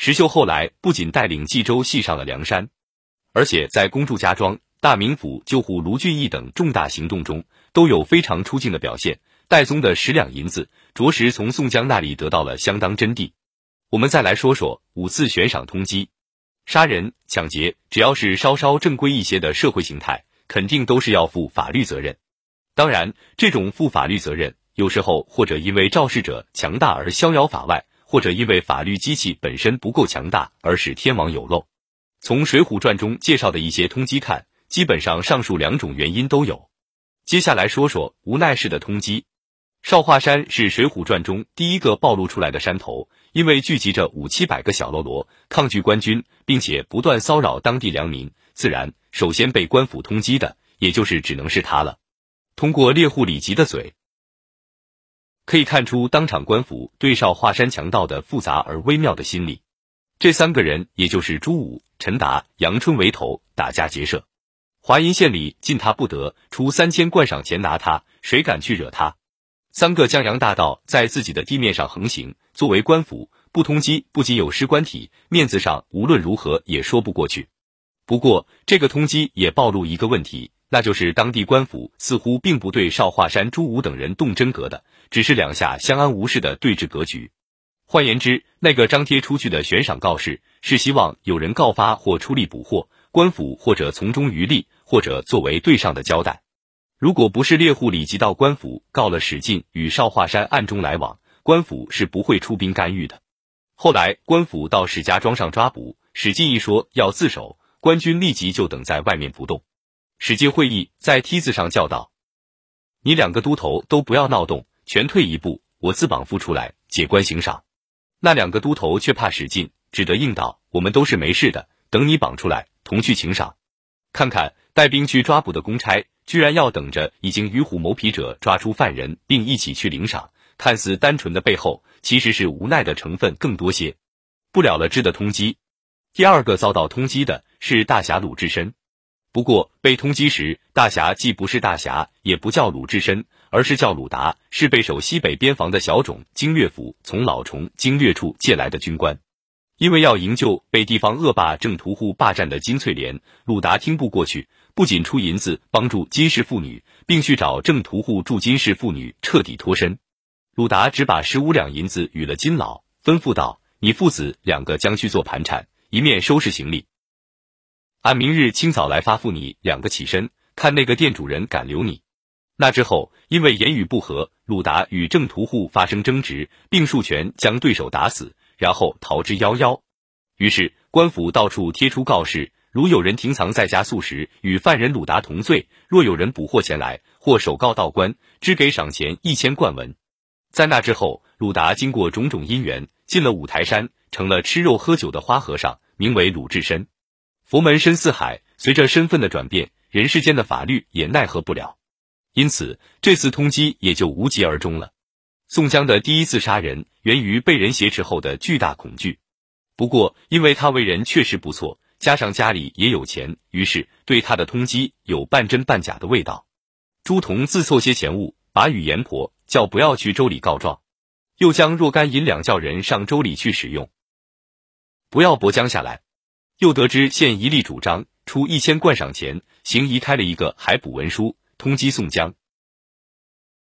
石秀后来不仅带领冀州系上了梁山，而且在攻筑家庄、大名府救护卢俊义等重大行动中都有非常出镜的表现。戴宗的十两银子，着实从宋江那里得到了相当真谛。我们再来说说五次悬赏通缉、杀人、抢劫，只要是稍稍正规一些的社会形态，肯定都是要负法律责任。当然，这种负法律责任，有时候或者因为肇事者强大而逍遥法外。或者因为法律机器本身不够强大而使天网有漏。从《水浒传》中介绍的一些通缉看，基本上上述两种原因都有。接下来说说无奈式的通缉。少华山是《水浒传》中第一个暴露出来的山头，因为聚集着五七百个小喽啰抗拒官军，并且不断骚扰当地良民，自然首先被官府通缉的，也就是只能是他了。通过猎户李吉的嘴。可以看出，当场官府对少华山强盗的复杂而微妙的心理。这三个人，也就是朱武、陈达、杨春为头，打家劫舍。华阴县里进他不得，出三千贯赏钱拿他，谁敢去惹他？三个江洋大盗在自己的地面上横行，作为官府不通缉，不仅有失官体，面子上无论如何也说不过去。不过，这个通缉也暴露一个问题。那就是当地官府似乎并不对少华山朱武等人动真格的，只是两下相安无事的对峙格局。换言之，那个张贴出去的悬赏告示，是希望有人告发或出力捕获，官府或者从中渔利，或者作为对上的交代。如果不是猎户李吉到官府告了史进与少华山暗中来往，官府是不会出兵干预的。后来官府到史家庄上抓捕史进，一说要自首，官军立即就等在外面不动。史进会议在梯子上叫道：“你两个都头都不要闹动，全退一步，我自绑缚出来解官行赏。”那两个都头却怕使劲，只得应道：“我们都是没事的，等你绑出来，同去请赏。看看带兵去抓捕的公差，居然要等着已经与虎谋皮者抓出犯人，并一起去领赏。看似单纯的背后，其实是无奈的成分更多些。不了了之的通缉。第二个遭到通缉的是大侠鲁智深。”不过被通缉时，大侠既不是大侠，也不叫鲁智深，而是叫鲁达，是被守西北边防的小种经略府从老崇经略处借来的军官。因为要营救被地方恶霸正屠户霸占的金翠莲，鲁达听不过去，不仅出银子帮助金氏妇女，并去找正屠户助金氏妇女彻底脱身。鲁达只把十五两银子与了金老，吩咐道：“你父子两个将去做盘缠，一面收拾行李。”按明日清早来发付，你两个起身，看那个店主人敢留你。那之后，因为言语不合，鲁达与郑屠户发生争执，并数拳将对手打死，然后逃之夭夭。于是官府到处贴出告示：如有人停藏在家素食，与犯人鲁达同罪；若有人捕获前来，或首告到官，支给赏钱一千贯文。在那之后，鲁达经过种种因缘，进了五台山，成了吃肉喝酒的花和尚，名为鲁智深。佛门深似海，随着身份的转变，人世间的法律也奈何不了，因此这次通缉也就无疾而终了。宋江的第一次杀人，源于被人挟持后的巨大恐惧。不过，因为他为人确实不错，加上家里也有钱，于是对他的通缉有半真半假的味道。朱仝自凑些钱物，把语言婆叫不要去州里告状，又将若干银两叫人上州里去使用，不要薄将下来。又得知县一力主张出一千贯赏钱，行移开了一个海捕文书，通缉宋江。